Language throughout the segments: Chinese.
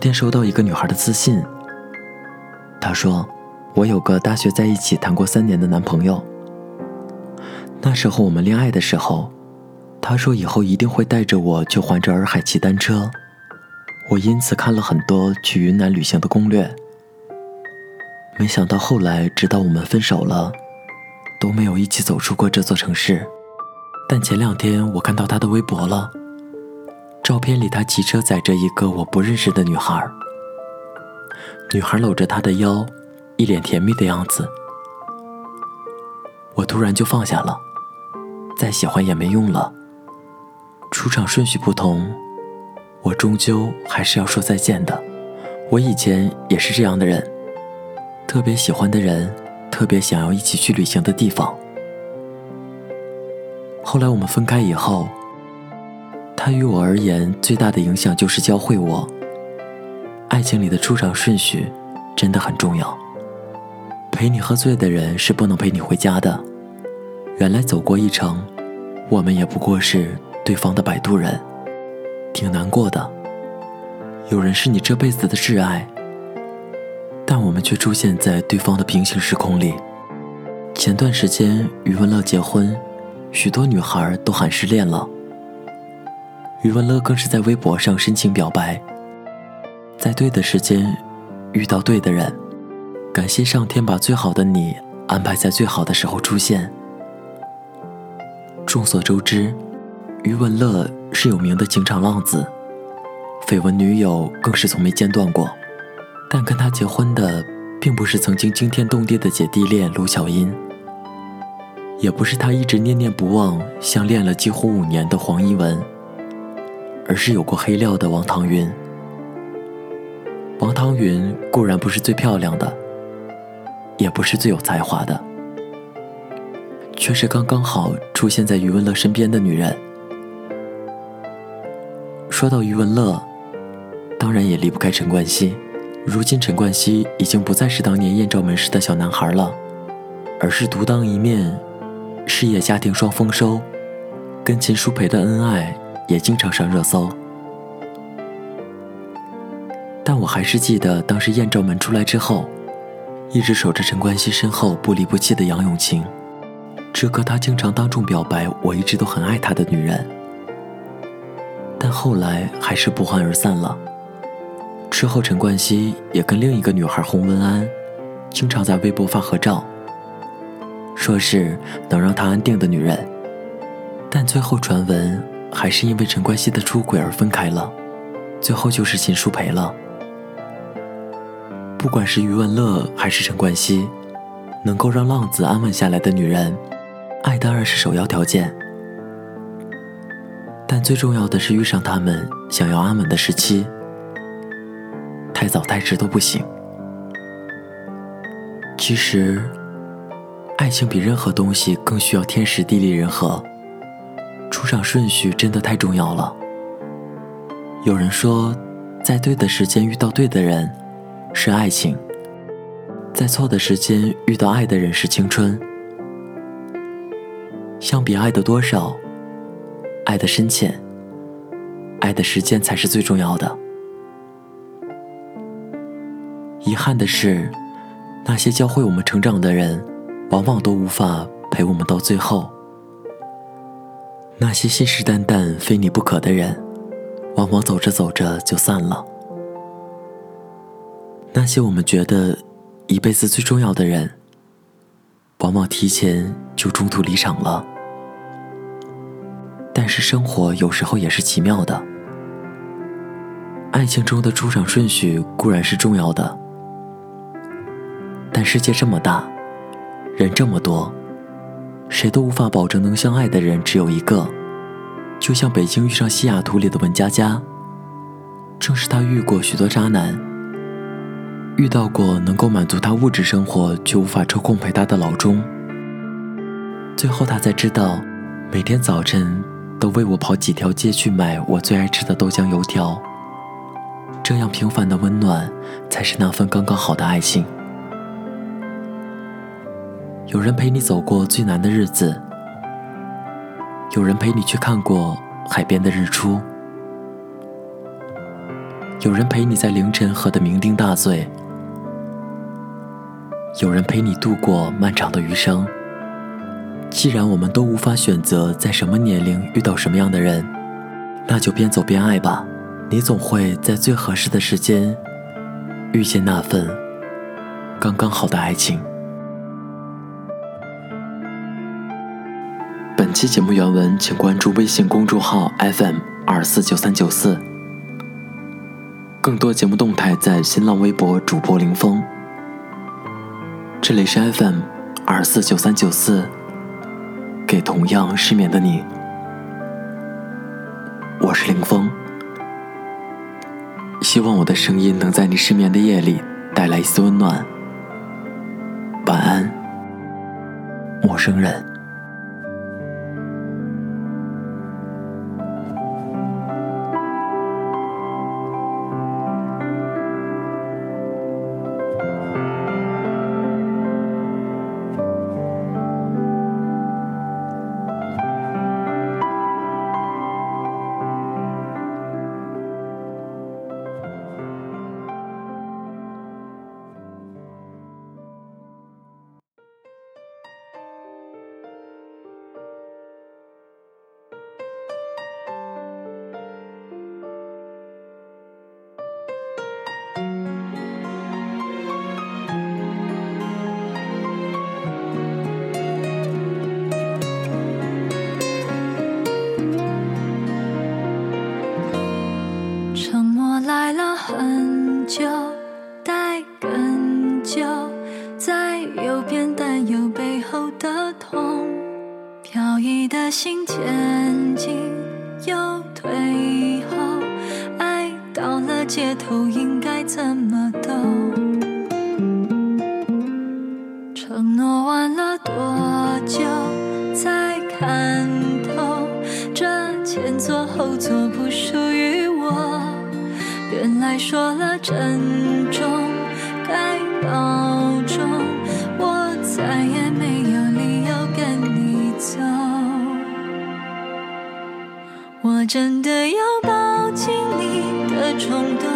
昨天收到一个女孩的私信，她说：“我有个大学在一起谈过三年的男朋友。那时候我们恋爱的时候，他说以后一定会带着我去环着洱海骑单车。我因此看了很多去云南旅行的攻略。没想到后来，直到我们分手了，都没有一起走出过这座城市。但前两天我看到他的微博了。”照片里，他骑车载着一个我不认识的女孩。女孩搂着他的腰，一脸甜蜜的样子。我突然就放下了，再喜欢也没用了。出场顺序不同，我终究还是要说再见的。我以前也是这样的人，特别喜欢的人，特别想要一起去旅行的地方。后来我们分开以后。他于我而言最大的影响就是教会我，爱情里的出场顺序真的很重要。陪你喝醉的人是不能陪你回家的。原来走过一程，我们也不过是对方的摆渡人，挺难过的。有人是你这辈子的挚爱，但我们却出现在对方的平行时空里。前段时间余文乐结婚，许多女孩都喊失恋了。余文乐更是在微博上深情表白，在对的时间遇到对的人，感谢上天把最好的你安排在最好的时候出现。众所周知，余文乐是有名的情场浪子，绯闻女友更是从没间断过。但跟他结婚的，并不是曾经惊天动地的姐弟恋卢巧音，也不是他一直念念不忘、相恋了几乎五年的黄一文。而是有过黑料的王棠云。王棠云固然不是最漂亮的，也不是最有才华的，却是刚刚好出现在余文乐身边的女人。说到余文乐，当然也离不开陈冠希。如今陈冠希已经不再是当年艳照门时的小男孩了，而是独当一面，事业家庭双丰收，跟秦舒培的恩爱。也经常上热搜，但我还是记得当时艳照门出来之后，一直守着陈冠希身后不离不弃的杨永晴，这个他经常当众表白我一直都很爱他的女人。但后来还是不欢而散了。之后陈冠希也跟另一个女孩洪文安，经常在微博发合照，说是能让他安定的女人，但最后传闻。还是因为陈冠希的出轨而分开了，最后就是秦舒培了。不管是余文乐还是陈冠希，能够让浪子安稳下来的女人，爱当然是首要条件。但最重要的是遇上他们想要安稳的时期，太早太迟都不行。其实，爱情比任何东西更需要天时地利人和。出场顺序真的太重要了。有人说，在对的时间遇到对的人，是爱情；在错的时间遇到爱的人是青春。相比爱的多少，爱的深浅，爱的时间才是最重要的。遗憾的是，那些教会我们成长的人，往往都无法陪我们到最后。那些信誓旦旦非你不可的人，往往走着走着就散了。那些我们觉得一辈子最重要的人，往往提前就中途离场了。但是生活有时候也是奇妙的，爱情中的出场顺序固然是重要的，但世界这么大，人这么多。谁都无法保证能相爱的人只有一个，就像北京遇上西雅图里的文佳佳。正是他遇过许多渣男，遇到过能够满足他物质生活却无法抽空陪他的老钟，最后他才知道，每天早晨都为我跑几条街去买我最爱吃的豆浆油条。这样平凡的温暖，才是那份刚刚好的爱情。有人陪你走过最难的日子，有人陪你去看过海边的日出，有人陪你在凌晨喝得酩酊大醉，有人陪你度过漫长的余生。既然我们都无法选择在什么年龄遇到什么样的人，那就边走边爱吧。你总会在最合适的时间遇见那份刚刚好的爱情。期节目原文，请关注微信公众号 FM 二四九三九四。更多节目动态在新浪微博主播林峰。这里是 FM 二四九三九四。给同样失眠的你，我是林峰。希望我的声音能在你失眠的夜里带来一丝温暖。晚安，陌生人。的心前进又退后，爱到了街头应该怎么走？承诺完了多久才看透？这前座后座不属于我。原来说了珍重，该保真的有抱紧你的冲动，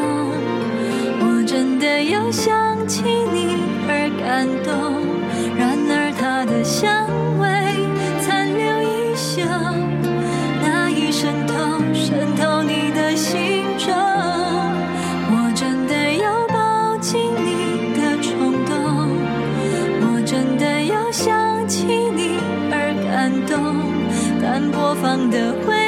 我真的有想起你而感动。然而他的香味残留一宿，那一渗透渗透你的心中。我真的有抱紧你的冲动，我真的有想起你而感动，但播放的回。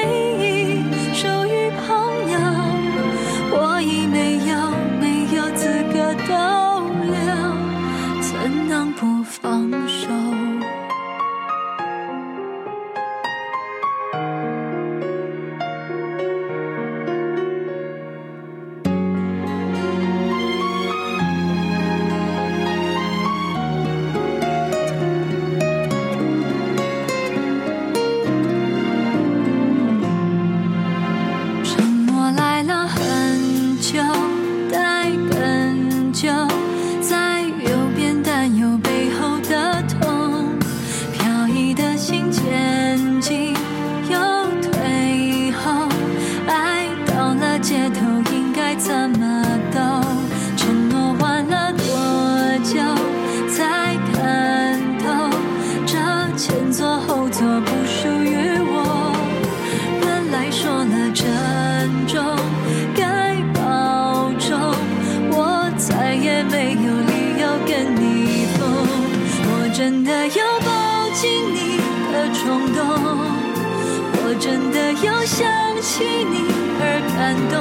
我真的又想起你而感动。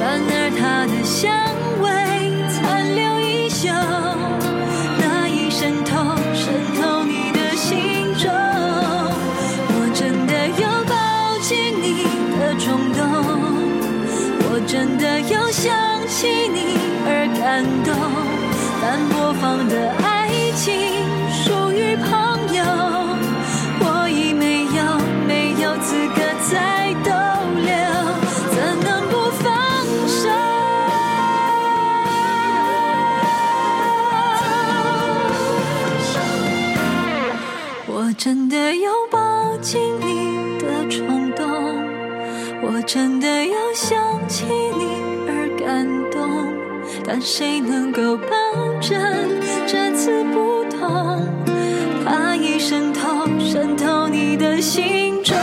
然而他的香味残留衣袖，那已渗透渗透你的心中。我真的有抱紧你的冲动，我真的有想起你而感动。但播放的真的要想起你而感动，但谁能够保证这次不同，怕已渗透渗透你的心中。